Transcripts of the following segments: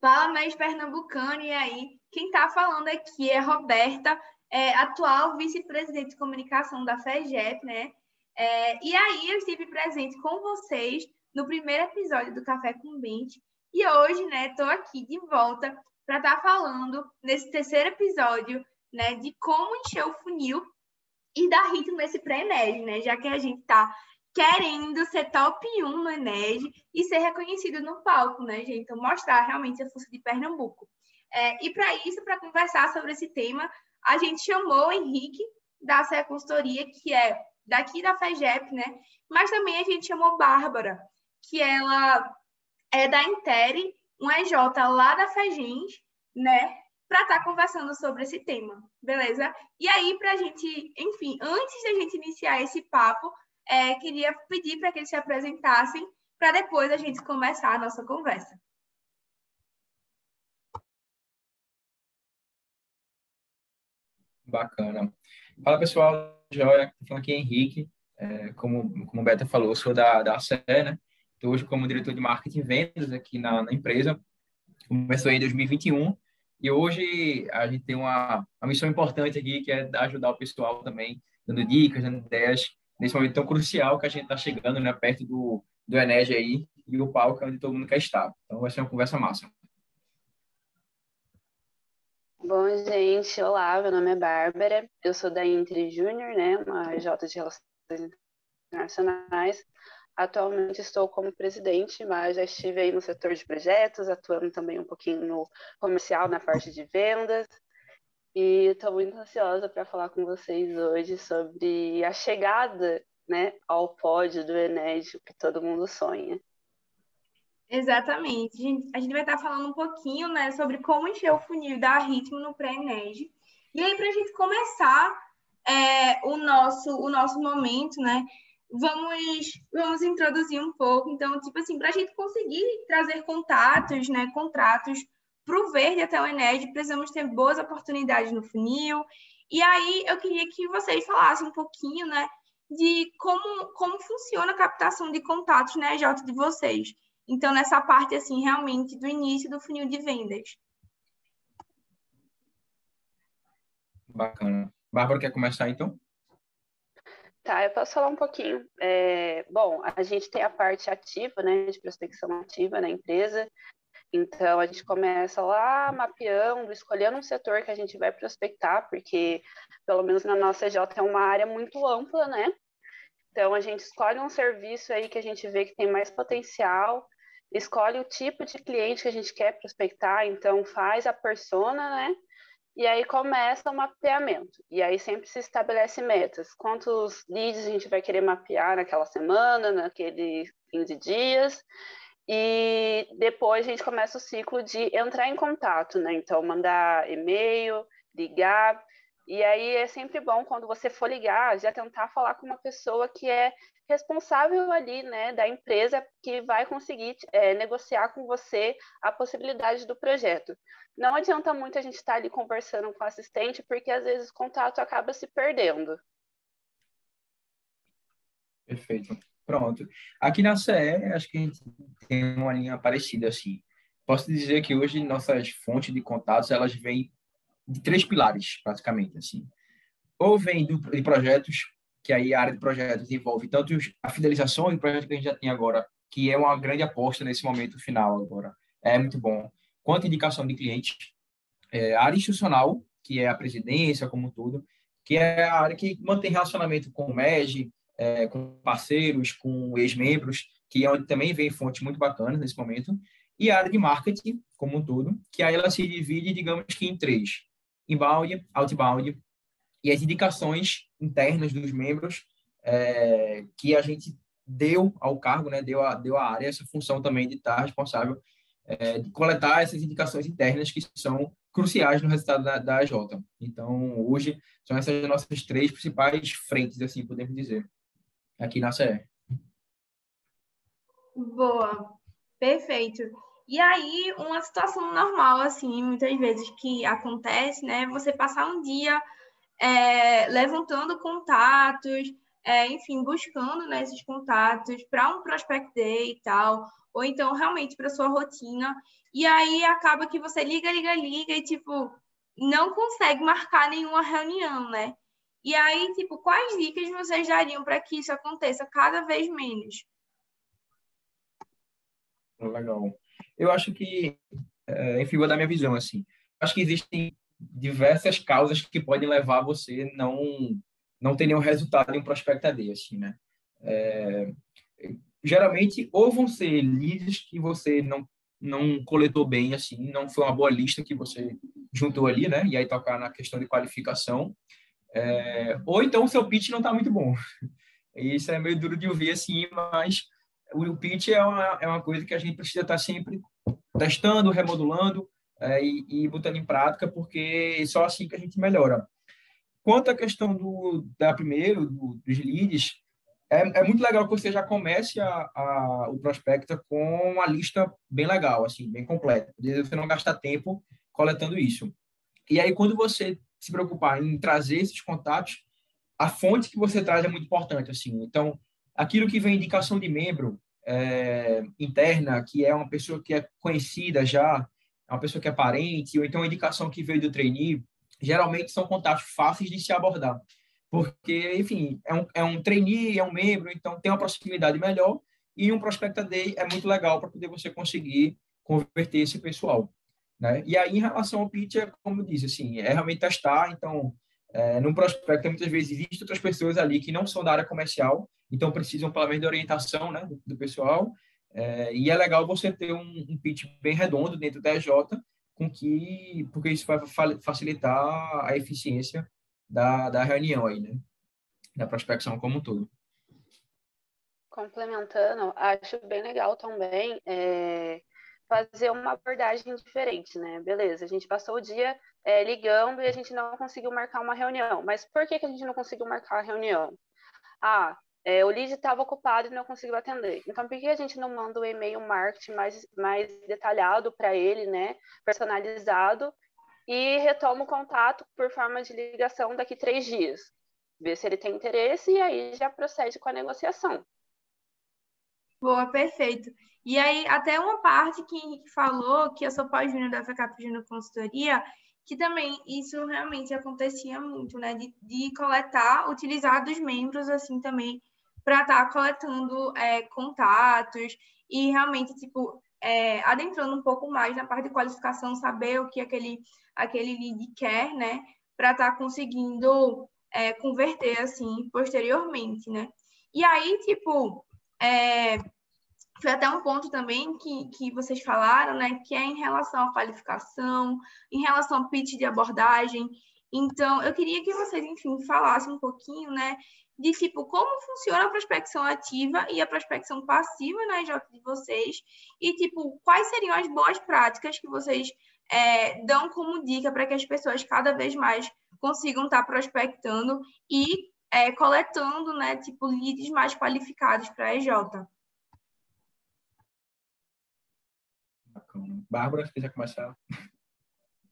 Fala mais pernambucano, e aí? Quem está falando aqui é Roberta, é, atual vice-presidente de comunicação da FEGEP, né? É, e aí eu estive presente com vocês no primeiro episódio do Café com Bente, e hoje, né, estou aqui de volta para estar tá falando nesse terceiro episódio, né, de como encher o funil e dar ritmo nesse pré-ENERG, né? Já que a gente está querendo ser top 1 no ENERG e ser reconhecido no palco, né, gente? Então, mostrar realmente a força de Pernambuco. É, e para isso, para conversar sobre esse tema, a gente chamou o Henrique da CE Consultoria, que é daqui da FEGEP, né? Mas também a gente chamou Bárbara, que ela é da Intere, um EJ lá da FEGENS, né? Para estar tá conversando sobre esse tema, beleza? E aí, para a gente, enfim, antes da gente iniciar esse papo, é, queria pedir para que eles se apresentassem, para depois a gente começar a nossa conversa. Bacana. Fala pessoal, Joia, falando aqui é Henrique, é, como, como o Beta falou, sou da, da ACE, né? Estou hoje como diretor de marketing e vendas aqui na, na empresa. Começou em 2021 e hoje a gente tem uma, uma missão importante aqui que é ajudar o pessoal também, dando dicas, dando ideias nesse momento tão crucial que a gente está chegando, né, perto do, do Enege aí e o palco é onde todo mundo quer estar. Então vai ser uma conversa massa. Bom, gente, olá, meu nome é Bárbara, eu sou da Inter Júnior, né, uma J de Relações Internacionais. Atualmente estou como presidente, mas já estive aí no setor de projetos, atuando também um pouquinho no comercial, na parte de vendas. E estou muito ansiosa para falar com vocês hoje sobre a chegada né, ao pódio do Enédio que todo mundo sonha. Exatamente. A gente vai estar falando um pouquinho né, sobre como encher o funil dar ritmo no pré-ENERG. E aí, para a gente começar é, o, nosso, o nosso momento, né? vamos, vamos introduzir um pouco. Então, tipo assim, para a gente conseguir trazer contatos, né, contratos para o verde até o Ened, precisamos ter boas oportunidades no funil. E aí eu queria que vocês falassem um pouquinho, né, de como, como funciona a captação de contatos na EJ de vocês. Então, nessa parte, assim, realmente do início do funil de vendas. Bacana. Bárbara, quer começar então? Tá, eu posso falar um pouquinho. É, bom, a gente tem a parte ativa, né, de prospecção ativa na empresa. Então, a gente começa lá mapeando, escolhendo um setor que a gente vai prospectar, porque, pelo menos na nossa EJ, é uma área muito ampla, né? Então, a gente escolhe um serviço aí que a gente vê que tem mais potencial, escolhe o tipo de cliente que a gente quer prospectar, então faz a persona, né? E aí começa o mapeamento. E aí sempre se estabelece metas. Quantos leads a gente vai querer mapear naquela semana, naqueles 15 dias. E depois a gente começa o ciclo de entrar em contato, né? Então, mandar e-mail, ligar. E aí é sempre bom quando você for ligar, já tentar falar com uma pessoa que é responsável ali, né, da empresa que vai conseguir é, negociar com você a possibilidade do projeto. Não adianta muito a gente estar tá ali conversando com o assistente, porque às vezes o contato acaba se perdendo. Perfeito. Pronto. Aqui na CE, acho que a gente tem uma linha parecida assim. Posso dizer que hoje nossas fontes de contatos, elas vêm de três pilares, praticamente, assim. Ou vem do, de projetos que aí a área de projetos envolve tanto a fidelização do projeto que a gente já tem agora, que é uma grande aposta nesse momento final agora. É muito bom. Quanto indicação de clientes, é, a área institucional, que é a presidência como tudo, que é a área que mantém relacionamento com o MEG, é, com parceiros, com ex-membros, que é onde também vem fontes muito bacanas nesse momento, e a área de marketing como um todo, que aí ela se divide, digamos que em três: inbound, outbound e as indicações internas dos membros é, que a gente deu ao cargo, né, deu a, deu a área essa função também de estar responsável é, de coletar essas indicações internas que são cruciais no resultado da, da AJ. Então, hoje, são essas nossas três principais frentes, assim, podemos dizer, aqui na CE. Boa, perfeito. E aí, uma situação normal, assim, muitas vezes que acontece, né, você passar um dia é, levantando contatos, é, enfim, buscando né, esses contatos para um prospect day e tal, ou então realmente para sua rotina. E aí acaba que você liga, liga, liga e tipo não consegue marcar nenhuma reunião, né? E aí, tipo, quais dicas vocês dariam para que isso aconteça cada vez menos? Legal. Eu acho que, é, enfim, vou dar minha visão assim. Acho que existem diversas causas que podem levar você não não ter nenhum resultado em um prospect AD, assim, né? É, geralmente, ou vão ser leads que você não não coletou bem, assim, não foi uma boa lista que você juntou ali, né? E aí tocar na questão de qualificação. É, ou então o seu pitch não está muito bom. Isso é meio duro de ouvir, assim, mas o pitch é uma, é uma coisa que a gente precisa estar tá sempre testando, remodulando é, e, e botando em prática, porque só assim que a gente melhora. Quanto à questão do, da primeiro, do, dos leads, é, é, muito legal que você já comece a, a, o prospecta com uma lista bem legal, assim, bem completa. Você não gasta tempo coletando isso. E aí, quando você se preocupar em trazer esses contatos, a fonte que você traz é muito importante, assim. Então, aquilo que vem indicação de membro é, interna, que é uma pessoa que é conhecida já, é uma pessoa que é parente, ou então indicação que veio do trainee, geralmente são contatos fáceis de se abordar. Porque, enfim, é um, é um trainee, é um membro, então tem uma proximidade melhor e um Prospecta Day é muito legal para poder você conseguir converter esse pessoal. Né? E aí, em relação ao pitch, é como eu disse, assim, é realmente testar. Então, é, num prospecto, muitas vezes existem outras pessoas ali que não são da área comercial, então precisam, pelo menos, de orientação né, do, do pessoal. É, e é legal você ter um, um pitch bem redondo dentro da EJ, com que, porque isso vai facilitar a eficiência da, da reunião aí, né? Da prospecção como um todo. Complementando, acho bem legal também é, fazer uma abordagem diferente, né? Beleza, a gente passou o dia é, ligando e a gente não conseguiu marcar uma reunião. Mas por que, que a gente não conseguiu marcar a reunião? Ah, é, o lead estava ocupado e não conseguiu atender. Então, por que a gente não manda o um e-mail marketing mais, mais detalhado para ele, né? Personalizado, e retoma o contato por forma de ligação daqui três dias. Ver se ele tem interesse e aí já procede com a negociação. Boa, perfeito. E aí, até uma parte que Henrique falou, que eu sou pós-júnior da FECAP Júnior Consultoria, que também isso realmente acontecia muito, né? De, de coletar, utilizar dos membros, assim, também, para estar tá coletando é, contatos e realmente, tipo, é, adentrando um pouco mais na parte de qualificação, saber o que aquele, aquele lead quer, né? Para estar tá conseguindo é, converter, assim, posteriormente, né? E aí, tipo, é, foi até um ponto também que, que vocês falaram, né? Que é em relação à qualificação, em relação ao pitch de abordagem. Então, eu queria que vocês, enfim, falassem um pouquinho, né? de tipo como funciona a prospecção ativa e a prospecção passiva na EJ de vocês e tipo quais seriam as boas práticas que vocês é, dão como dica para que as pessoas cada vez mais consigam estar tá prospectando e é, coletando né tipo leads mais qualificados para a EJ. Bárbara, se quiser começar.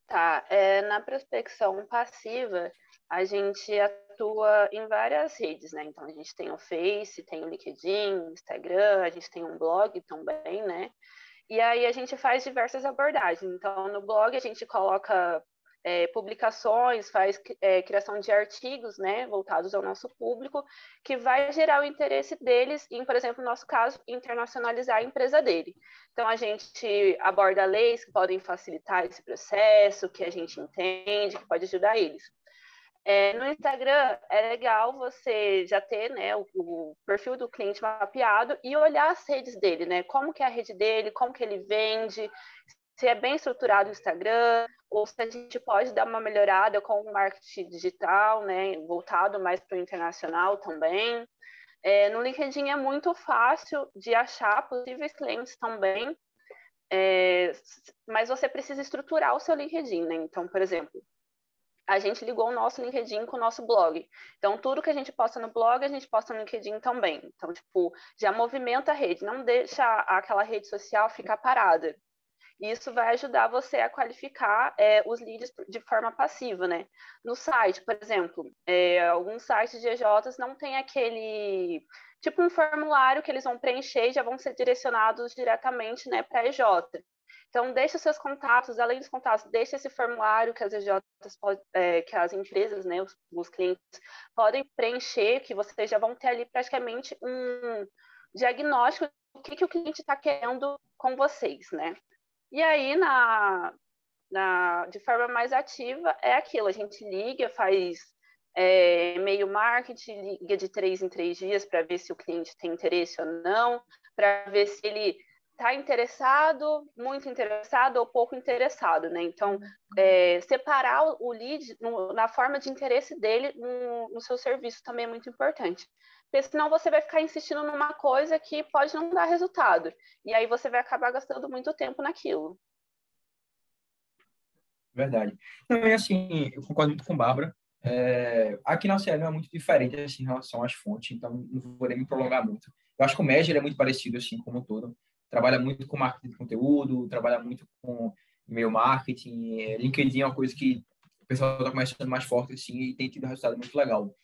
Tá, é, na prospecção passiva, a gente atua em várias redes, né? Então a gente tem o Face, tem o LinkedIn, Instagram, a gente tem um blog também, né? E aí a gente faz diversas abordagens. Então no blog a gente coloca é, publicações, faz é, criação de artigos, né, voltados ao nosso público, que vai gerar o interesse deles em, por exemplo, no nosso caso, internacionalizar a empresa dele. Então, a gente aborda leis que podem facilitar esse processo, que a gente entende, que pode ajudar eles. É, no Instagram é legal você já ter né, o, o, perfil do cliente mapeado e olhar as redes dele, né? Como que é a rede dele, como que ele vende, se é bem estruturado o Instagram, ou se a gente pode dar uma melhorada com o marketing digital, né? Voltado mais para o internacional também. É, no LinkedIn é muito fácil de achar possíveis clientes também, é, mas você precisa estruturar o seu LinkedIn, né? Então, por exemplo, a gente ligou o nosso LinkedIn com o nosso blog. Então, tudo que a gente posta no blog, a gente posta no LinkedIn também. Então, tipo, já movimenta a rede, não deixa aquela rede social ficar parada. E isso vai ajudar você a qualificar é, os leads de forma passiva, né? No site, por exemplo, é, alguns sites de EJs não tem aquele tipo um formulário que eles vão preencher e já vão ser direcionados diretamente né, para a EJ. Então, deixe seus contatos, além dos contatos, deixe esse formulário que as EJs, é, que as empresas, né, os, os, clientes podem preencher, que vocês já vão ter ali praticamente um diagnóstico do que, que o cliente está querendo com vocês, né? E aí, na, na, de forma mais ativa, é aquilo, a gente liga, faz é, e-mail marketing, liga de três em três dias para ver se o cliente tem interesse ou não, para ver se ele está interessado, muito interessado ou pouco interessado, né? Então, é, separar o lead no, na forma de interesse dele no, no, seu serviço também é muito importante. Porque senão você vai ficar insistindo numa coisa que pode não dar resultado. E aí você vai acabar gastando muito tempo naquilo. Verdade. Também, assim, eu concordo muito com a Bárbara. É, aqui na CL é muito diferente assim, em relação às fontes, então não vou nem me prolongar muito. Eu acho que o Measure é muito parecido, assim, como todo trabalha muito com marketing de conteúdo, trabalha muito com e-mail marketing, é, LinkedIn é uma coisa que o pessoal está começando mais forte assim e tem tido resultado muito legal.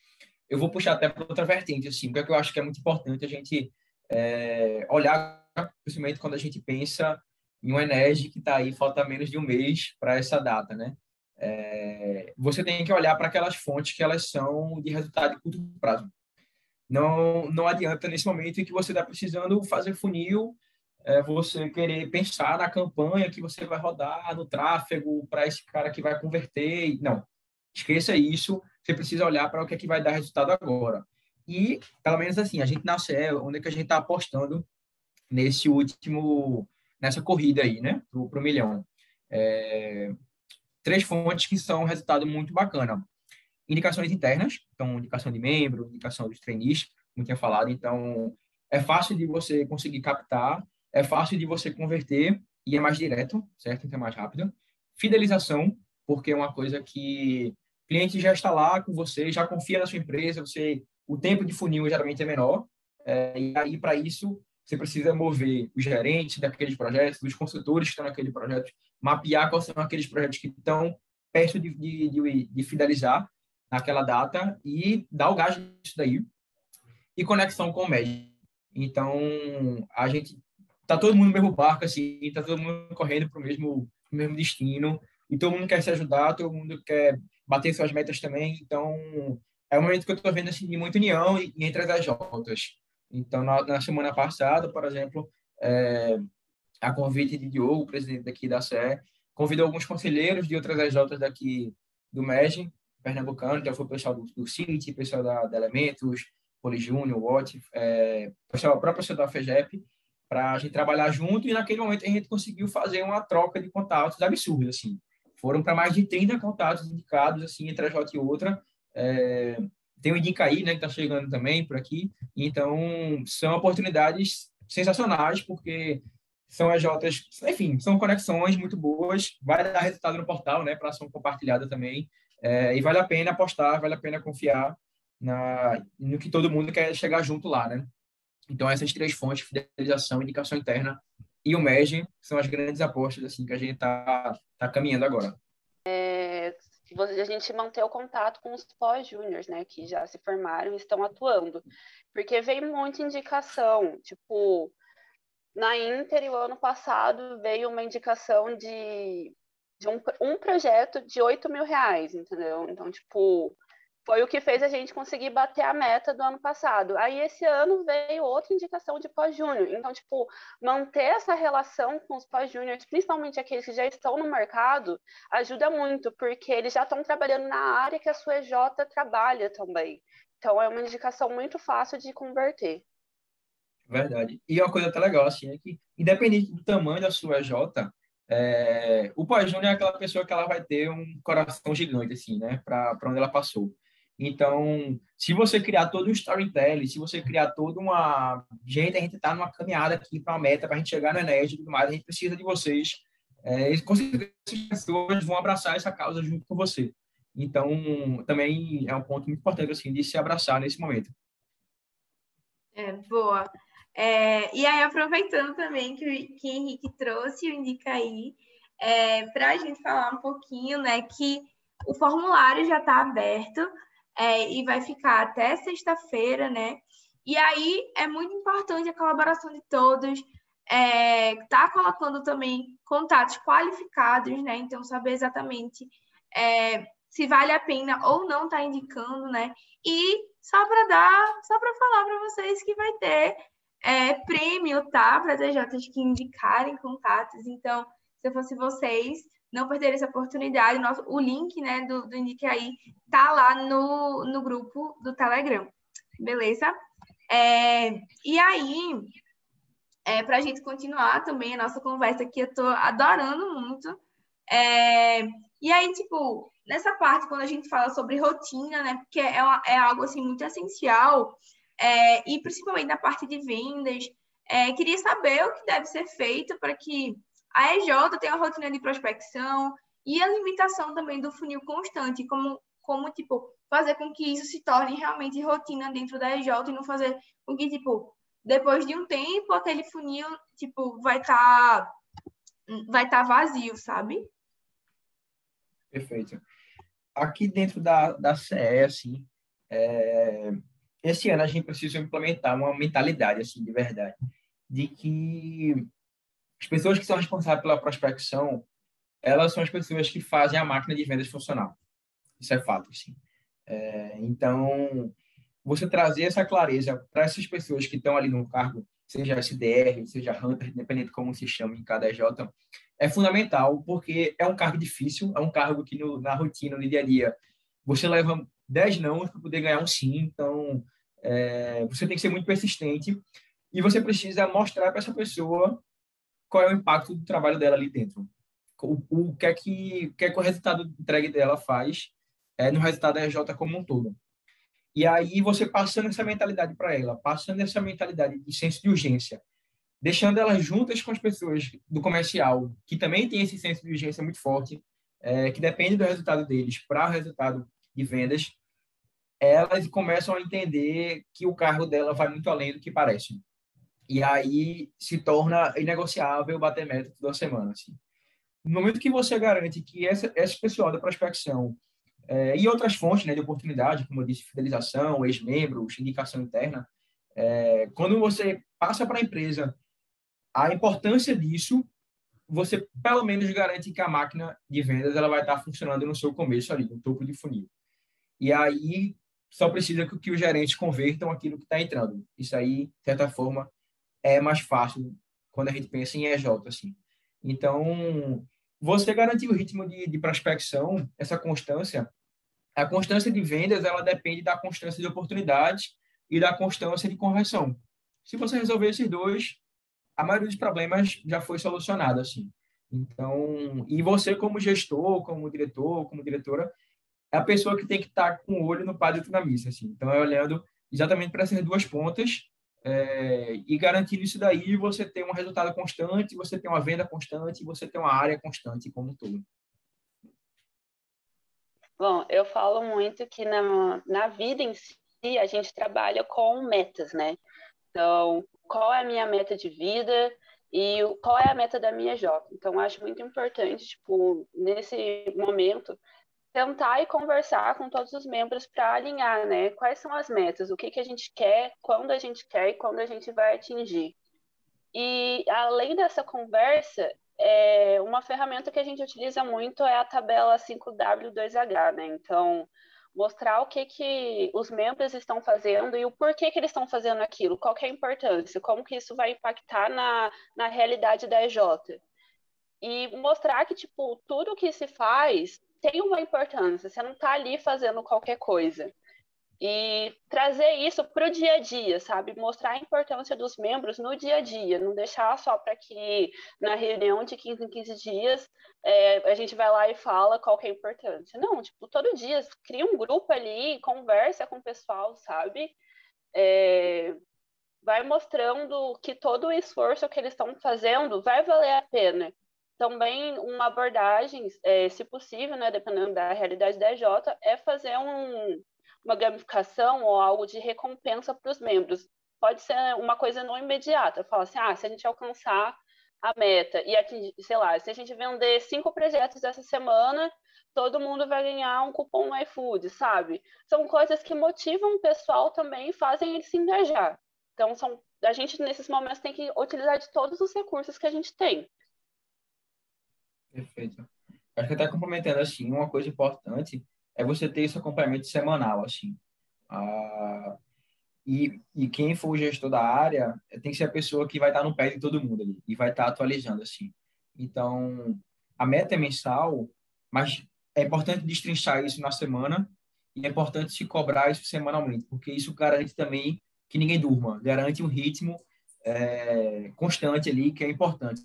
Eu vou puxar até para outra vertente assim, porque eu acho que é muito importante a gente é, olhar, principalmente quando a gente pensa em uma Enege que está aí falta menos de um mês para essa data, né? É, você tem que olhar para aquelas fontes que elas são de resultado de curto prazo. Não, não adianta nesse momento em que você está precisando fazer funil é você querer pensar na campanha que você vai rodar, no tráfego, para esse cara que vai converter. Não, esqueça isso. Você precisa olhar para o que é que vai dar resultado agora. E, pelo menos assim, a gente na onde é que a gente está apostando nesse último, nessa corrida aí, né, para o milhão. É, três fontes que são um resultado muito bacana. Indicações internas, então, indicação de membro, indicação dos trainees, como tinha falado. Então, é fácil de você conseguir captar é fácil de você converter e é mais direto, certo? Então é mais rápido. Fidelização, porque é uma coisa que o cliente já está lá com você, já confia na sua empresa, você o tempo de funil geralmente é menor, é, e aí para isso você precisa mover os gerentes daqueles projetos, os consultores que estão naquele projeto, mapear quais são aqueles projetos que estão perto de, de, de, de fidelizar naquela data e dar o gás disso daí. E conexão com o médico. Então, a gente tá todo mundo no mesmo barco, assim, tá todo mundo correndo para o mesmo, mesmo destino, e todo mundo quer se ajudar, todo mundo quer bater suas metas também, então é um momento que eu estou vendo, assim, de muita união entre as jotas. Então, na, na, semana passada, por exemplo, é, a convite de Diogo, presidente daqui da SE, convidou alguns conselheiros de outras AJs daqui do MEG, pernambucano, já foi o pessoal do, do CIT, pessoal da, da Elementos, Poli Júnior, Watt, é, pessoal, próprio pessoal da FEGEP, para a gente trabalhar junto e naquele momento a gente conseguiu fazer uma troca de contatos absurda, assim. Foram para mais de 30 contatos indicados, assim, entre a J e outra. É, tem o Indicaí, né, que está chegando também por aqui. Então, são oportunidades sensacionais, porque são AJs, enfim, são conexões muito boas, vai dar resultado no portal, né, para ação compartilhada também, é, e vale a pena apostar, vale a pena confiar na, no que todo mundo quer chegar junto lá, né. Então, essas três fontes, fidelização, indicação interna e o MEG, são as grandes apostas assim que a gente está tá caminhando agora. É, a gente manter o contato com os pós-júniors, né, que já se formaram e estão atuando. Porque veio muita indicação, tipo, na Inter, o ano passado, veio uma indicação de, de um, um projeto de 8 mil reais, entendeu? Então, tipo, foi o que fez a gente conseguir bater a meta do ano passado. Aí esse ano veio outra indicação de pós-júnior. Então, tipo, manter essa relação com os pós-júniores, principalmente aqueles que já estão no mercado, ajuda muito, porque eles já estão trabalhando na área que a sua EJ trabalha também. Então, é uma indicação muito fácil de converter. Verdade. E uma coisa até legal, assim, é que, independente do tamanho da sua EJ, é, o pós-júnior é aquela pessoa que ela vai ter um coração gigante, assim, né, para onde ela passou. Então, se você criar todo um storytelling, se você criar toda uma. Gente, a gente está numa caminhada aqui para uma meta, para a gente chegar no Ened e tudo mais, a gente precisa de vocês. É, com certeza, as pessoas vão abraçar essa causa junto com você. Então, também é um ponto muito importante assim, de se abraçar nesse momento. É, boa. É, e aí, aproveitando também que, que Henrique trouxe o Indica aí, é, para a gente falar um pouquinho, né, que o formulário já está aberto é, e vai ficar até sexta-feira, né? E aí é muito importante a colaboração de todos, é, tá colocando também contatos qualificados, né? Então, saber exatamente é, se vale a pena ou não tá indicando, né? E só para dar, só para falar para vocês que vai ter é, prêmio, tá? Para DJs que indicarem contatos. Então, se eu fosse vocês, não perder essa oportunidade. Nosso, o link né, do, do Indique aí tá lá no, no grupo do Telegram. Beleza? É, e aí, é, para a gente continuar também a nossa conversa aqui, eu estou adorando muito. É, e aí, tipo, nessa parte, quando a gente fala sobre rotina, né? Porque é, uma, é algo assim muito essencial, é, e principalmente na parte de vendas, é, queria saber o que deve ser feito para que a EJ tem uma rotina de prospecção e a limitação também do funil constante, como, como tipo, fazer com que isso se torne realmente rotina dentro da EJ e não fazer com que, tipo, depois de um tempo, aquele funil, tipo, vai estar tá, vai tá vazio, sabe? Perfeito. Aqui dentro da, da CE, assim, é... esse ano a gente precisa implementar uma mentalidade, assim, de verdade, de que as pessoas que são responsáveis pela prospecção, elas são as pessoas que fazem a máquina de vendas funcionar. Isso é fato, sim. É, então, você trazer essa clareza para essas pessoas que estão ali no cargo, seja SDR, seja Hunter, independente de como se chama em cada EJ, é fundamental, porque é um cargo difícil, é um cargo que no, na rotina, no dia a dia, você leva 10 não para poder ganhar um sim, então é, você tem que ser muito persistente e você precisa mostrar para essa pessoa qual é o impacto do trabalho dela ali dentro. O, o que, é que, o que é que o resultado entregue dela faz é, no resultado da RJ como um todo. E aí você passando essa mentalidade para ela, passando essa mentalidade de senso de urgência, deixando elas juntas com as pessoas do comercial, que também tem esse senso de urgência muito forte, é, que depende do resultado deles para o resultado de vendas, elas começam a entender que o carro dela vai muito além do que parece. E aí se torna inegociável bater meta toda semana. Assim. No momento que você garante que essa, esse pessoal da prospecção é, e outras fontes né, de oportunidade, como eu disse, fidelização, ex-membros, indicação interna, é, quando você passa para a empresa a importância disso, você pelo menos garante que a máquina de vendas ela vai estar funcionando no seu começo ali, no topo de funil. E aí só precisa que, que os gerentes convertam aquilo que está entrando. Isso aí, de certa forma, é mais fácil quando a gente pensa em EJ, assim. Então, você garantir o ritmo de, de prospecção, essa constância, a constância de vendas, ela depende da constância de oportunidades e da constância de conversão. Se você resolver esses dois, a maioria dos problemas já foi solucionada, assim. Então, e você como gestor, como diretor, como diretora, é a pessoa que tem que estar com o olho no padre na missa, assim. Então, é olhando exatamente para essas duas pontas é, e garantindo isso daí, você tem um resultado constante, você tem uma venda constante, você tem uma área constante como um todo. Bom, eu falo muito que na, na vida em si, a gente trabalha com metas, né? Então, qual é a minha meta de vida e qual é a meta da minha job? Então, acho muito importante, tipo, nesse momento, tentar e conversar com todos os membros para alinhar, né? Quais são as metas, o que, que a gente quer, quando a gente quer e quando a gente vai atingir. E além dessa conversa, é, uma ferramenta que a gente utiliza muito é a tabela 5W2H, né? Então, mostrar o que, que os membros estão fazendo e o porquê que eles estão fazendo aquilo, qual é a importância, como que isso vai impactar na, na realidade da EJ. E mostrar que, tipo, tudo que se faz tem uma importância, você não está ali fazendo qualquer coisa. E trazer isso para o dia a dia, sabe? Mostrar a importância dos membros no dia a dia, não deixar só para que na reunião de 15 em 15 dias é, a gente vai lá e fala qual é a importância. Não, tipo, todo dia cria um grupo ali, conversa com o pessoal, sabe? É, vai mostrando que todo o esforço que eles estão fazendo vai valer a pena também uma abordagem, é, se possível, né, dependendo da realidade da EJ, é fazer um, uma gamificação ou algo de recompensa para os membros. pode ser uma coisa não imediata. Fala assim, ah, se a gente alcançar a meta e atingir, sei lá, se a gente vender cinco projetos essa semana, todo mundo vai ganhar um cupom no iFood, sabe? São coisas que motivam o pessoal também e fazem ele se engajar. Então, são, a gente, nesses momentos, tem que utilizar de todos os recursos que a gente tem. Perfeito. Acho que até complementando, assim, uma coisa importante é você ter esse acompanhamento semanal, assim. Ah, e, e quem for o gestor da área tem que ser a pessoa que vai estar no pé de todo mundo ali e vai estar atualizando, assim. Então, a meta é mensal, mas é importante destrinchar isso na semana e é importante se cobrar isso semanalmente, porque isso garante também que ninguém durma, garante um ritmo é, constante ali, que é importante.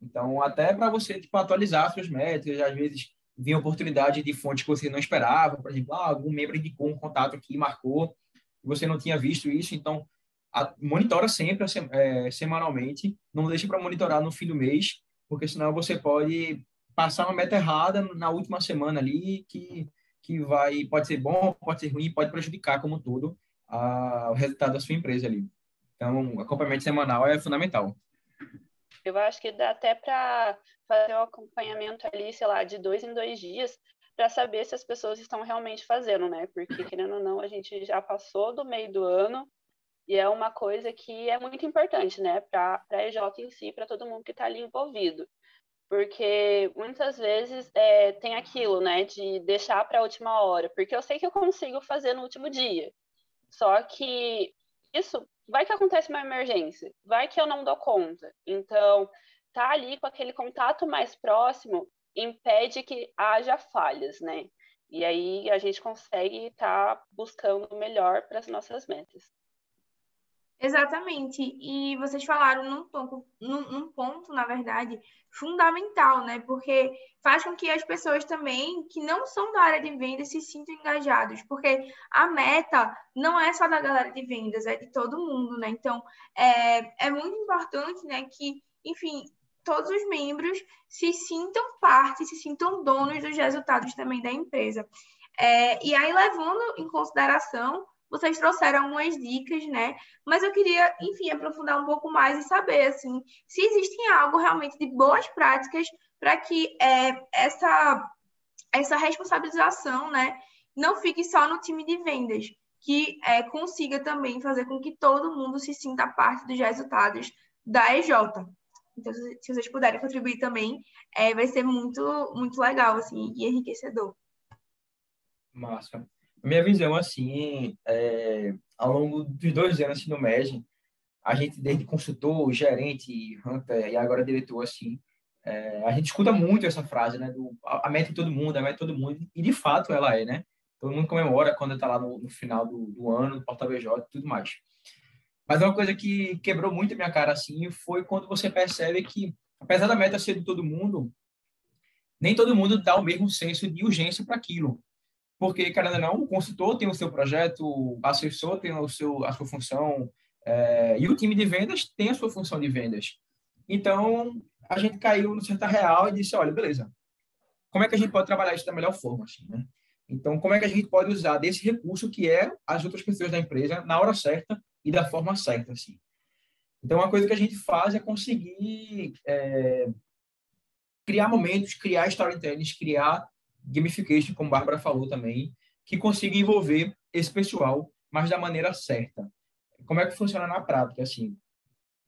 Então, até para você tipo, atualizar suas métricas, às vezes vinha oportunidade de fontes que você não esperava, por exemplo, ah, algum membro indicou um contato aqui, marcou, você não tinha visto isso, então a, monitora sempre é, semanalmente, não deixe para monitorar no fim do mês, porque senão você pode passar uma meta errada na última semana ali, que, que vai, pode ser bom, pode ser ruim, pode prejudicar como todo a, o resultado da sua empresa ali. Então, acompanhamento semanal é fundamental. Eu acho que dá até para fazer um acompanhamento ali, sei lá, de dois em dois dias, para saber se as pessoas estão realmente fazendo, né? Porque, querendo ou não, a gente já passou do meio do ano e é uma coisa que é muito importante, né? Para a EJ em si, para todo mundo que está ali envolvido porque muitas vezes é, tem aquilo, né, de deixar para a última hora, porque eu sei que eu consigo fazer no último dia. Só que isso vai que acontece uma emergência, vai que eu não dou conta. Então, tá ali com aquele contato mais próximo impede que haja falhas, né? E aí a gente consegue estar tá buscando o melhor para as nossas metas. Exatamente. E vocês falaram num ponto, num, num, ponto, na verdade, fundamental, né? Porque faz com que as pessoas também que não são da área de vendas se sintam engajados, porque a meta não é só da galera de vendas, é de todo mundo, né? Então, é, é muito importante, né, que, enfim, todos os membros se sintam parte, se sintam donos dos resultados também da empresa. É, e aí, levando em consideração vocês trouxeram algumas dicas, né? Mas eu queria, enfim, aprofundar um pouco mais e saber, assim, se existem algo realmente de boas práticas para que é, essa, essa responsabilização, né, não fique só no time de vendas, que é, consiga também fazer com que todo mundo se sinta parte dos resultados da EJ. Então, se vocês puderem contribuir também, é, vai ser muito, muito legal, assim, e enriquecedor. Massa. Minha visão, assim, é, ao longo dos dois anos no MEG, a gente, desde consultor, gerente, hunter e agora diretor, assim, é, a gente escuta muito essa frase, né? Do, a, meta de todo mundo, a meta de todo mundo, e de fato ela é, né? Todo mundo comemora quando está lá no, no, final do, do ano, do Porta BJ e tudo mais. Mas uma coisa que quebrou muito a minha cara, assim, foi quando você percebe que, apesar da meta ser de todo mundo, nem todo mundo dá o mesmo senso de urgência para aquilo porque, querendo ou não, o consultor tem o seu projeto, o assessor tem o seu, a sua função, é, e o time de vendas tem a sua função de vendas. Então, a gente caiu no certa real e disse, olha, beleza, como é que a gente pode trabalhar isso da melhor forma? Assim, né? Então, como é que a gente pode usar desse recurso que é as outras pessoas da empresa na hora certa e da forma certa, assim. Então, uma coisa que a gente faz é conseguir é, criar momentos, criar storytelling, criar gamification, como a Bárbara falou também, que consiga envolver esse pessoal, mas da maneira certa. Como é que funciona na prática? Assim,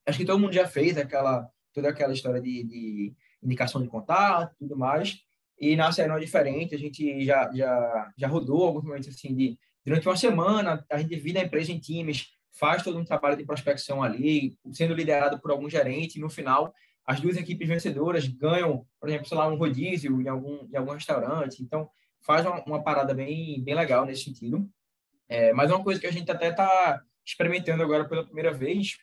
acho que todo mundo já fez aquela toda aquela história de, de indicação de contato, tudo mais. E na série não é diferente. A gente já já já rodou alguns momentos assim de durante uma semana a gente divide a empresa em times, faz todo um trabalho de prospecção ali, sendo liderado por algum gerente. E no final as duas equipes vencedoras ganham, por exemplo, sei lá, um rodízio em algum, em algum restaurante. Então, faz uma, uma parada bem, bem legal nesse sentido. É, mas uma coisa que a gente até está experimentando agora pela primeira vez,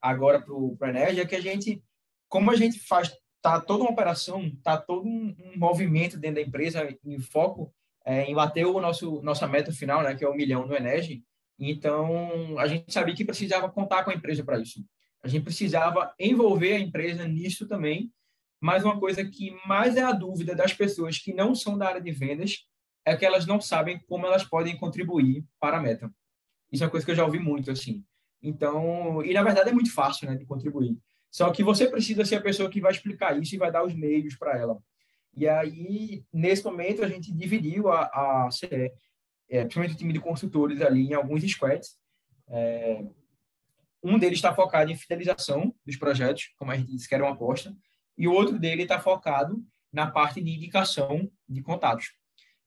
agora para o Energy, é que a gente, como a gente faz, tá toda uma operação, tá todo um, um movimento dentro da empresa em foco é, em bater o nosso nossa meta final, né, que é o milhão no Energy. Então, a gente sabia que precisava contar com a empresa para isso. A gente precisava envolver a empresa nisso também. Mas uma coisa que mais é a dúvida das pessoas que não são da área de vendas é que elas não sabem como elas podem contribuir para a meta. Isso é uma coisa que eu já ouvi muito assim. Então, e na verdade é muito fácil, né, de contribuir. Só que você precisa ser a pessoa que vai explicar isso e vai dar os meios para ela. E aí, nesse momento, a gente dividiu a, a CE, é, principalmente o time de consultores ali, em alguns squads. É, um deles está focado em fidelização dos projetos, como a gente disse que era uma aposta, e o outro dele está focado na parte de indicação de contatos.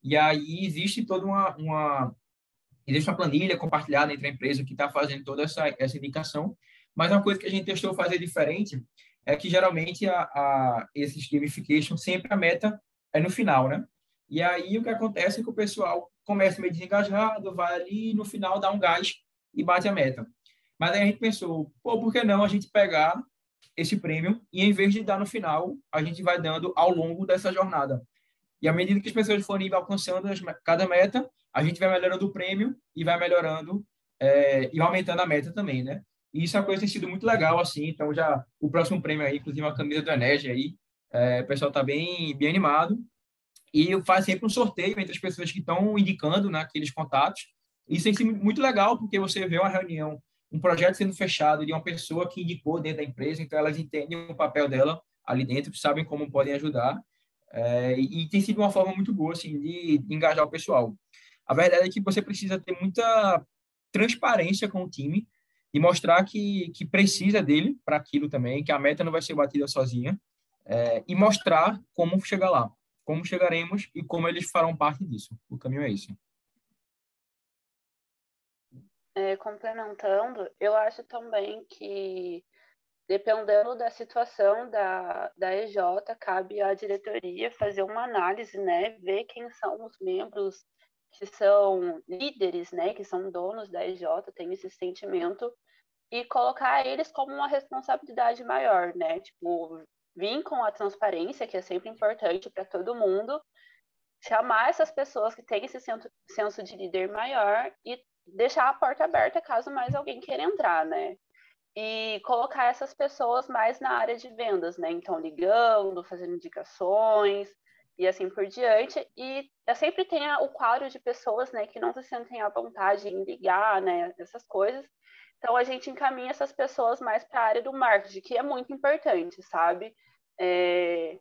E aí existe toda uma, uma existe uma planilha compartilhada entre a empresa que está fazendo toda essa, essa indicação, mas uma coisa que a gente testou fazer diferente é que geralmente a, a esses gamification sempre a meta é no final, né? E aí o que acontece é que o pessoal começa meio desengajado, vai ali no final dá um gás e bate a meta. Mas aí a gente pensou, pô, por que não a gente pegar esse prêmio e em vez de dar no final, a gente vai dando ao longo dessa jornada. E à medida que as pessoas forem alcançando cada meta, a gente vai melhorando o prêmio e vai melhorando é, e aumentando a meta também, né? E isso é uma coisa que tem sido muito legal, assim. Então, já o próximo prêmio aí, inclusive a camisa do Enege aí, é, o pessoal está bem, bem animado. E faz sempre um sorteio entre as pessoas que estão indicando naqueles né, contatos. Isso tem sido muito legal, porque você vê uma reunião, um projeto sendo fechado de uma pessoa que indicou dentro da empresa, então elas entendem o papel dela ali dentro, sabem como podem ajudar. É, e tem sido uma forma muito boa, assim, de, de engajar o pessoal. A verdade é que você precisa ter muita transparência com o time e mostrar que, que precisa dele para aquilo também, que a meta não vai ser batida sozinha, é, e mostrar como chegar lá, como chegaremos e como eles farão parte disso. O caminho é esse. É, complementando, eu acho também que, dependendo da situação da, da EJ, cabe à diretoria fazer uma análise, né, ver quem são os membros que são líderes, né, que são donos da EJ, tem esse sentimento, e colocar eles como uma responsabilidade maior, né? Tipo, vir com a transparência, que é sempre importante para todo mundo, chamar essas pessoas que têm esse senso de líder maior e deixar a porta aberta caso mais alguém queira entrar, né? E colocar essas pessoas mais na área de vendas, né? Então, ligando, fazendo indicações, e assim por diante. E sempre tenho o quadro de pessoas, né, que não se sentem à vontade em ligar, né, essas coisas. Então a gente encaminha essas pessoas mais para a área do marketing, que é muito importante, sabe? É,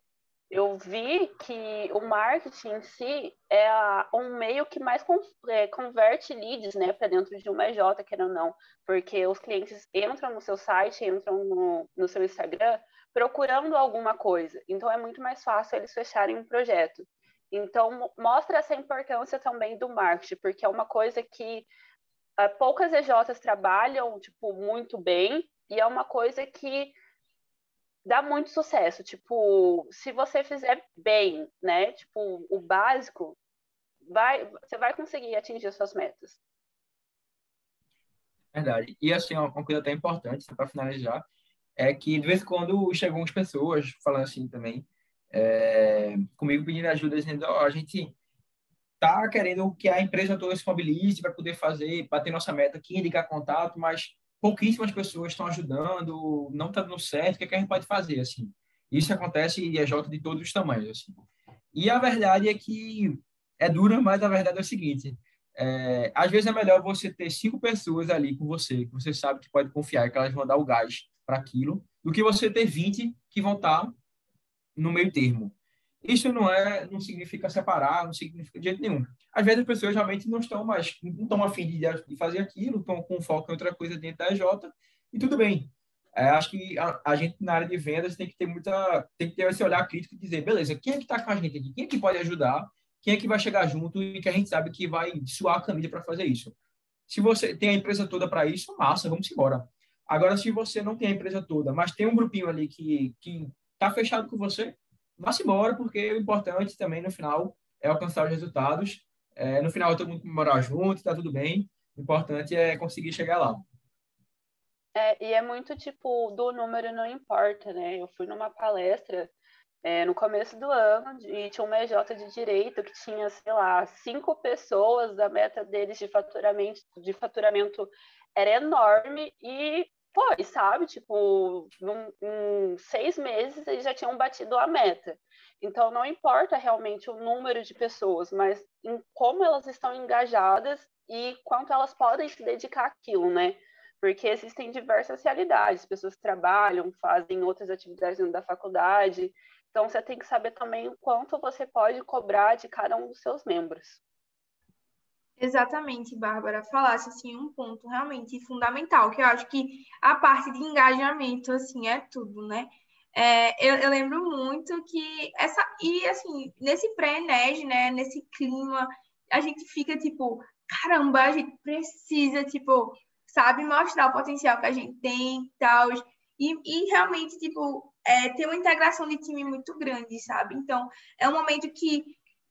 eu vi que o marketing em si é um meio que mais é, converte leads né, para dentro de uma EJ, querendo ou não, porque os clientes entram no seu site, entram no, no seu Instagram procurando alguma coisa. Então é muito mais fácil eles fecharem um projeto. Então mostra essa importância também do marketing, porque é uma coisa que uh, poucas EJs trabalham tipo muito bem e é uma coisa que dá muito sucesso. Tipo, se você fizer bem, né? Tipo, o básico, vai, você vai conseguir atingir as suas metas. Verdade. E assim, uma coisa até importante, para finalizar, é que de vez em quando chegam umas pessoas falando assim também, é, comigo pedindo ajuda, dizendo, oh, a gente tá querendo que a empresa toda se mobilize para poder fazer, bater nossa meta aqui, ligar contato, mas pouquíssimas pessoas estão ajudando, não está dando certo, o que, é que a gente pode fazer, assim? Isso acontece em EJ de todos os tamanhos, assim. E a verdade é que é dura, mas a verdade é o seguinte, é, às vezes é melhor você ter cinco pessoas ali com você, que você sabe que pode confiar, que elas vão dar o gás para aquilo, do que você ter 20 que vão estar no meio termo. Isso não é, não significa separar, não significa de jeito nenhum. Às vezes as pessoas realmente não estão mais, não estão afim de, de fazer aquilo, estão com foco em outra coisa dentro da EJ, e tudo bem. É, acho que a, a, gente na área de vendas tem que ter muita, tem que ter esse olhar crítico e dizer, beleza, quem é que está com a gente aqui? Quem é que pode ajudar? Quem é que vai chegar junto e que a gente sabe que vai suar a camisa para fazer isso? Se você tem a empresa toda para isso, massa, vamos embora. Agora, se você não tem a empresa toda, mas tem um grupinho ali que está fechado com você, vá-se embora, porque o importante também no final é alcançar os resultados. É, no final, todo mundo comemorar junto, está tudo bem. O importante é conseguir chegar lá. É, e é muito tipo, do número não importa, né? Eu fui numa palestra é, no começo do ano e tinha uma EJ de direito que tinha, sei lá, cinco pessoas, a meta deles de faturamento, de faturamento era enorme e foi, sabe? Tipo, em seis meses eles já tinham batido a meta. Então, não importa realmente o número de pessoas, mas em como elas estão engajadas e quanto elas podem se dedicar àquilo, né? porque existem diversas realidades, pessoas trabalham, fazem outras atividades dentro da faculdade, então você tem que saber também o quanto você pode cobrar de cada um dos seus membros. Exatamente, Bárbara. Falasse assim um ponto realmente fundamental, que eu acho que a parte de engajamento assim é tudo, né? É, eu, eu, lembro muito que essa e assim nesse pré-NEG, né? Nesse clima, a gente fica tipo caramba, a gente precisa tipo sabe mostrar o potencial que a gente tem, tal e, e realmente tipo é, ter uma integração de time muito grande, sabe? Então é um momento que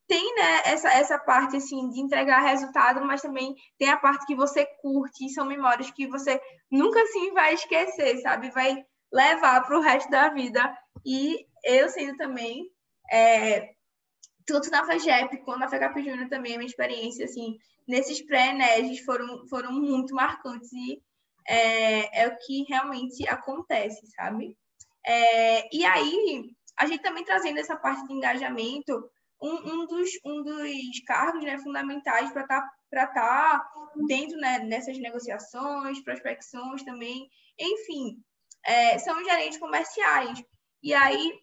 tem né, essa, essa parte assim de entregar resultado, mas também tem a parte que você curte, são memórias que você nunca assim vai esquecer, sabe? Vai levar para o resto da vida. E eu sendo também, é, tanto na FAGEP quanto na FECAP Júnior também, a minha experiência, assim, nesses pré-ENEGs foram, foram muito marcantes e é, é o que realmente acontece, sabe? É, e aí, a gente também trazendo essa parte de engajamento, um, um, dos, um dos cargos né, fundamentais para estar tá, tá dentro né, nessas negociações, prospecções também, enfim, é, são os gerentes comerciais. E aí,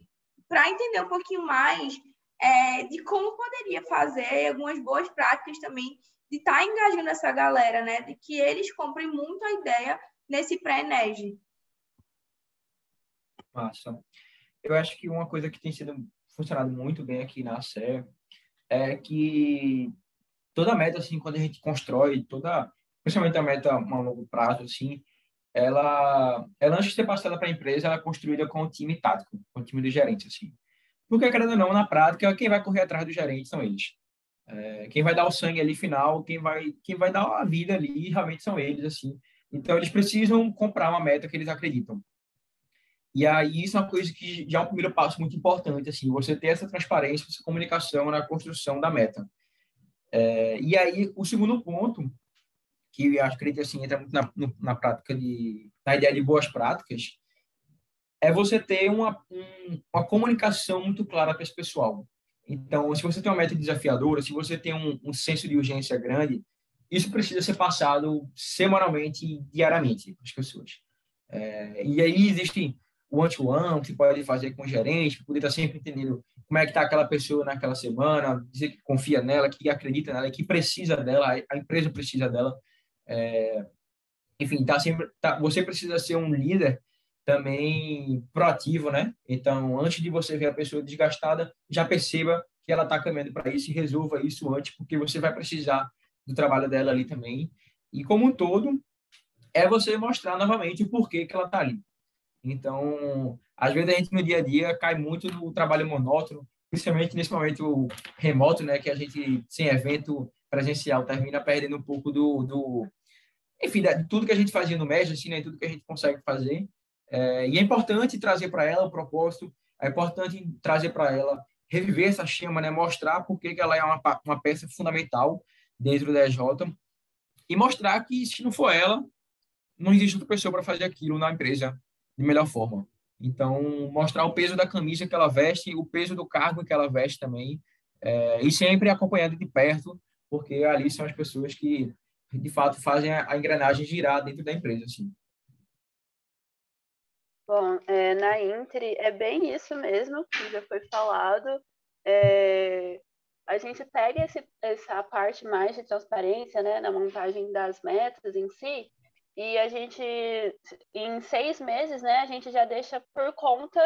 para entender um pouquinho mais é, de como poderia fazer algumas boas práticas também de estar tá engajando essa galera, né? De que eles comprem muito a ideia nesse pré-NEG. Massa. Eu acho que uma coisa que tem sido funcionado muito bem aqui na SE é que toda meta, assim, quando a gente constrói, toda, principalmente a meta a longo prazo, assim, ela, ela antes de ser passada para a empresa, ela é construída com o time tático, com o time de gerentes, assim. Porque, querendo ou não, na prática, quem vai correr atrás do gerente são eles. É, quem vai dar o sangue ali final, quem vai, quem vai dar a vida ali, realmente são eles, assim. Então, eles precisam comprar uma meta que eles acreditam. E aí isso é uma coisa que já é um primeiro passo muito importante, assim, você ter essa transparência, essa comunicação na construção da meta. É, e aí o segundo ponto, que eu acredito assim entra muito na, na prática de na ideia de boas práticas, é você ter uma, um, uma comunicação muito clara para esse pessoal. Então, se você tem uma meta desafiadora, se você tem um, um senso de urgência grande, isso precisa ser passado semanalmente, diariamente para as pessoas. É, e aí existem one-to-one, que você pode fazer com o gerente, poder estar sempre entendendo como é que está aquela pessoa naquela semana, dizer que confia nela, que acredita nela, que precisa dela, a empresa precisa dela. É, enfim, tá sempre, tá, você precisa ser um líder também proativo, né? Então, antes de você ver a pessoa desgastada, já perceba que ela está caminhando para isso e resolva isso antes, porque você vai precisar do trabalho dela ali também. E como um todo, é você mostrar novamente o porquê que ela está ali. Então, às vezes a gente no dia a dia cai muito no trabalho monótono, principalmente nesse momento remoto, né, que a gente sem evento presencial termina perdendo um pouco do, do enfim, de tudo que a gente fazia no MES, assim, né, tudo que a gente consegue fazer. É, e é importante trazer para ela o propósito, é importante trazer para ela reviver essa chama, né, mostrar por que ela é uma, uma peça fundamental dentro da EJ e mostrar que se não for ela, não existe outra pessoa para fazer aquilo na empresa de melhor forma. Então, mostrar o peso da camisa que ela veste, o peso do cargo que ela veste também, é, e sempre acompanhando de perto, porque ali são as pessoas que, de fato, fazem a, a engrenagem girar dentro da empresa. Assim. Bom, é, na Inter é bem isso mesmo que já foi falado. É, a gente pega esse, essa parte mais de transparência né, na montagem das metas em si, e a gente, em seis meses, né, a gente já deixa por conta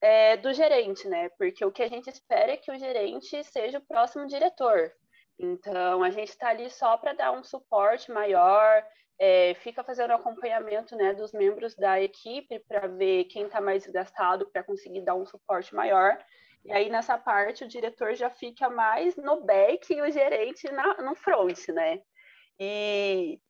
é, do gerente, né? Porque o que a gente espera é que o gerente seja o próximo diretor. Então, a gente está ali só para dar um suporte maior, é, fica fazendo acompanhamento né, dos membros da equipe para ver quem está mais gastado para conseguir dar um suporte maior. E aí, nessa parte, o diretor já fica mais no back e o gerente na, no front, né? E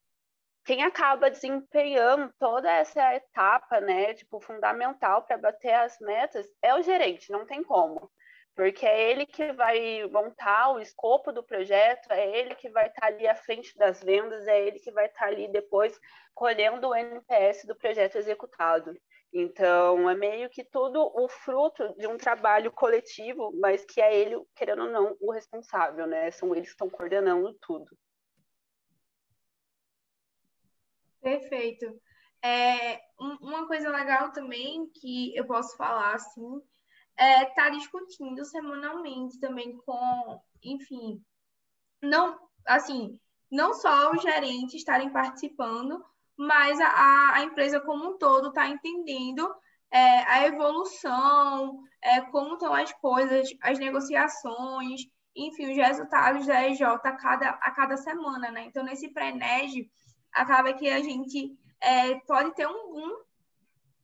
quem acaba desempenhando toda essa etapa, né, tipo, fundamental para bater as metas é o gerente, não tem como. Porque é ele que vai montar o escopo do projeto, é ele que vai estar tá ali à frente das vendas, é ele que vai estar tá ali depois colhendo o NPS do projeto executado. Então, é meio que tudo o fruto de um trabalho coletivo, mas que é ele, querendo ou não, o responsável, né? São eles que estão coordenando tudo. Perfeito. É, uma coisa legal também que eu posso falar, assim, é estar tá discutindo semanalmente também com, enfim, não, assim, não só os gerentes estarem participando, mas a, a empresa como um todo está entendendo é, a evolução, é, como estão as coisas, as negociações, enfim, os resultados da EJ a cada, a cada semana, né? Então, nesse pré-NEG, acaba que a gente é, pode ter um boom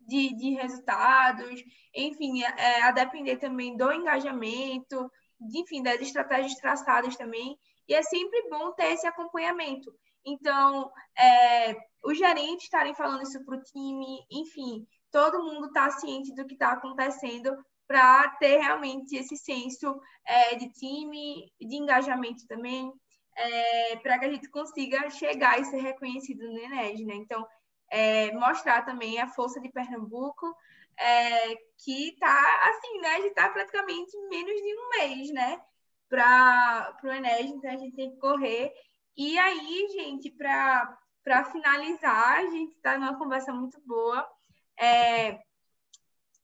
de, de resultados, enfim, é, a depender também do engajamento, de, enfim, das estratégias traçadas também, e é sempre bom ter esse acompanhamento. Então, é, os gerentes estarem falando isso para o time, enfim, todo mundo está ciente do que está acontecendo para ter realmente esse senso é, de time, de engajamento também, é, para que a gente consiga chegar e ser reconhecido no Enes, né? Então, é, mostrar também a força de Pernambuco, é, que está assim, né? A gente está praticamente menos de um mês, né? Para o Enes, então a gente tem que correr. E aí, gente, para finalizar, a gente está numa conversa muito boa. É,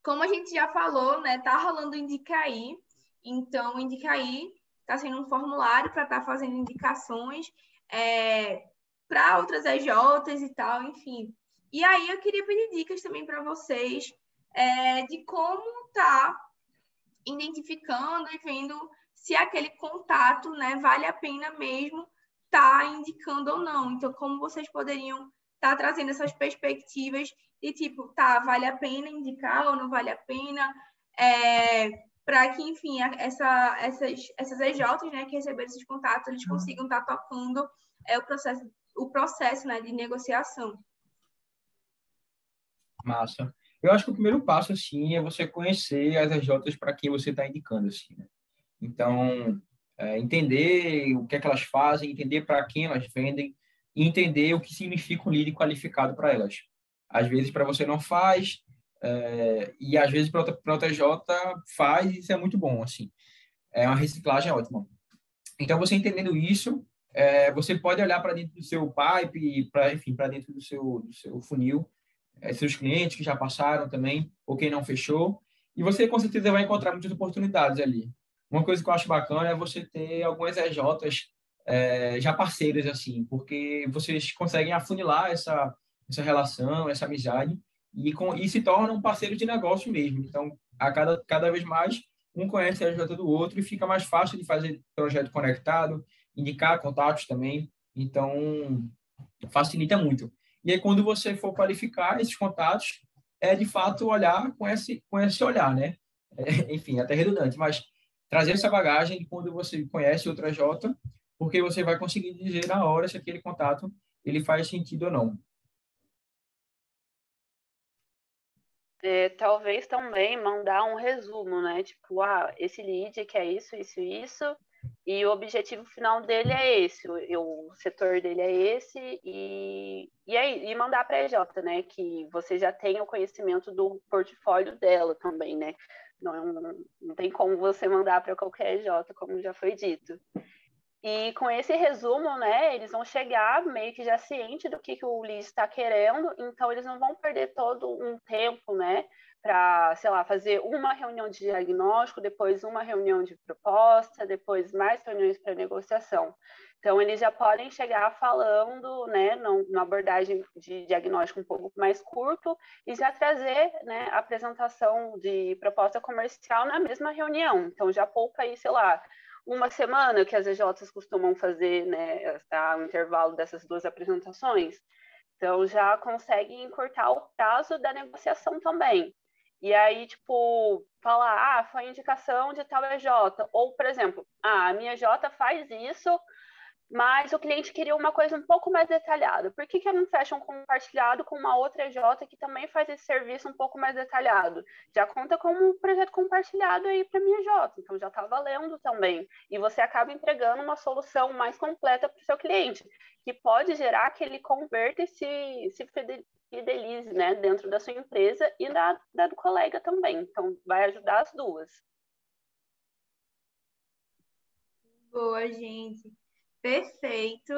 como a gente já falou, né, tá rolando Indicaí, então Indicaí está sendo um formulário para estar tá fazendo indicações é, para outras EJs e tal, enfim. E aí eu queria pedir dicas também para vocês é, de como tá identificando e vendo se aquele contato, né, vale a pena mesmo tá indicando ou não. Então, como vocês poderiam estar tá trazendo essas perspectivas e tipo, tá, vale a pena indicar ou não vale a pena, é, para que, enfim, essa, essas, essas EJs, né, que receberam esses contatos, eles uhum. consigam estar tá tocando é, o processo, o processo né, de negociação. Massa. Eu acho que o primeiro passo, assim, é você conhecer as EJs para quem você está indicando, assim, né? Então, é, entender o que é que elas fazem, entender para quem elas vendem e entender o que significa um lead qualificado para elas. Às vezes para você não faz, é, e às vezes para outra, outra J faz, e isso é muito bom, assim. É uma reciclagem ótima. Então, você entendendo isso, é, você pode olhar para dentro do seu pipe, para enfim, para dentro do seu, do seu funil, é, seus clientes que já passaram também, ou quem não fechou, e você com certeza vai encontrar muitas oportunidades ali. Uma coisa que eu acho bacana é você ter algumas EJs é, já parceiras, assim, porque vocês conseguem afunilar essa, essa relação, essa amizade, e, com, e se tornam um parceiro de negócio mesmo. Então, a cada, cada vez mais, um conhece a ajuda do outro e fica mais fácil de fazer projeto conectado, indicar contatos também. Então, facilita muito. E aí, quando você for qualificar esses contatos, é de fato olhar com esse, com esse olhar, né? É, enfim, até redundante, mas trazer essa bagagem de quando você conhece outra J, porque você vai conseguir dizer na hora se aquele contato ele faz sentido ou não. É, talvez também mandar um resumo, né? Tipo, ah, esse lead quer isso, isso, isso, e o objetivo final dele é esse, o, o setor dele é esse, e, e, aí, e mandar para a EJ, né? Que você já tem o conhecimento do portfólio dela também, né? Não, não, não tem como você mandar para qualquer EJ, como já foi dito. E com esse resumo, né, eles vão chegar meio que já ciente do que, que o lead está querendo, então eles não vão perder todo um tempo, né, para, sei lá, fazer uma reunião de diagnóstico, depois uma reunião de proposta, depois mais reuniões para negociação. Então, eles já podem chegar falando, né, numa abordagem de diagnóstico um pouco mais curto e já trazer, né, a apresentação de proposta comercial na mesma reunião. Então, já poupa aí, sei lá, uma semana que as EJs costumam fazer, né, o intervalo dessas duas apresentações. Então, já consegue encurtar o prazo da negociação também. E aí, tipo, falar, ah, foi indicação de tal EJ. Ou, por exemplo, ah, a minha J faz isso, mas o cliente queria uma coisa um pouco mais detalhada. Por que, que eu não fecho um compartilhado com uma outra EJ que também faz esse serviço um pouco mais detalhado? Já conta como um projeto compartilhado aí para minha EJ, então já está valendo também. E você acaba entregando uma solução mais completa para o seu cliente, que pode gerar que ele converta e se, se fidelize né, dentro da sua empresa e da, da do colega também. Então, vai ajudar as duas. Boa, gente. Perfeito.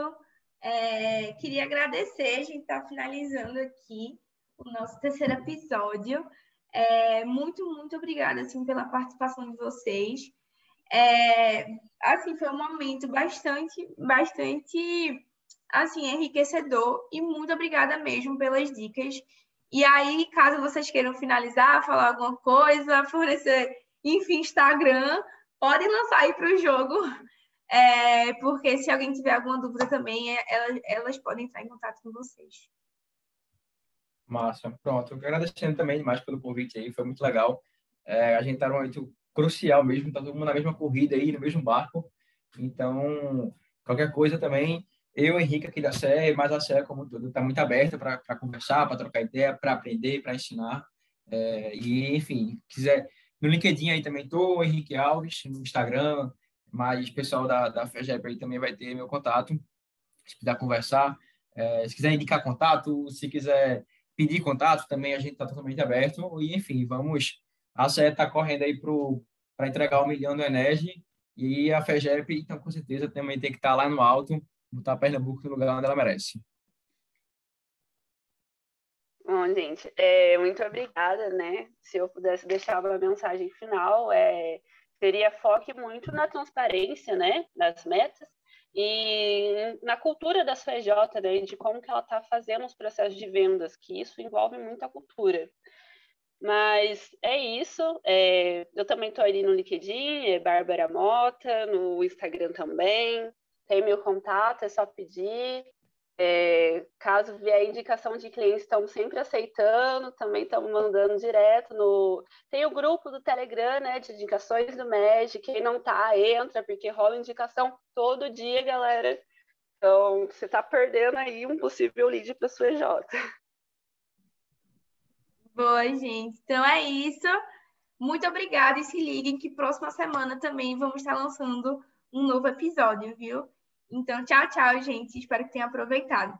É, queria agradecer, a gente está finalizando aqui o nosso terceiro episódio. É, muito, muito obrigada assim, pela participação de vocês. É, assim, foi um momento bastante, bastante assim, enriquecedor e muito obrigada mesmo pelas dicas. E aí, caso vocês queiram finalizar, falar alguma coisa, fornecer, enfim, Instagram, podem lançar aí para o jogo, é, porque se alguém tiver alguma dúvida também, é, elas, elas podem entrar em contato com vocês. Massa, pronto. Agradecendo também demais pelo convite aí, foi muito legal. É, a gente está num momento crucial mesmo, tá todo mundo na mesma corrida aí, no mesmo barco. Então, qualquer coisa também, eu, Henrique, aqui da Sé, mas a Sé, como tudo, está muito aberta para conversar, para trocar ideia, para aprender, para ensinar. É, e, enfim, quiser. No LinkedIn aí também estou, Henrique Alves, no Instagram, mas o pessoal da, da FEGEP aí também vai ter meu contato, se quiser conversar. É, se quiser indicar contato, se quiser pedir contato, também a gente está totalmente aberto. E, enfim, vamos. A CE está correndo aí para entregar o milhão do Energy e a FEGEP, então, com certeza, também tem que estar tá lá no alto, botar Pernambuco no lugar onde ela merece. Bom, gente, é, muito obrigada, né? Se eu pudesse deixar uma mensagem final, é, seria foque muito na transparência, né, das metas, e na cultura da FJ, né, de como que ela está fazendo os processos de vendas, que isso envolve muita cultura. Mas é isso. É, eu também estou ali no LinkedIn, é Bárbara Mota, no Instagram também. Tem meu contato, é só pedir. É, caso vier indicação de clientes, estamos sempre aceitando, também estamos mandando direto no. Tem o grupo do Telegram, né, de indicações do MED. Quem não tá, entra, porque rola indicação todo dia, galera. Então, você está perdendo aí um possível lead para sua EJ. Boa, gente. Então é isso. Muito obrigada e se liguem que próxima semana também vamos estar lançando um novo episódio, viu? Então, tchau, tchau, gente. Espero que tenham aproveitado.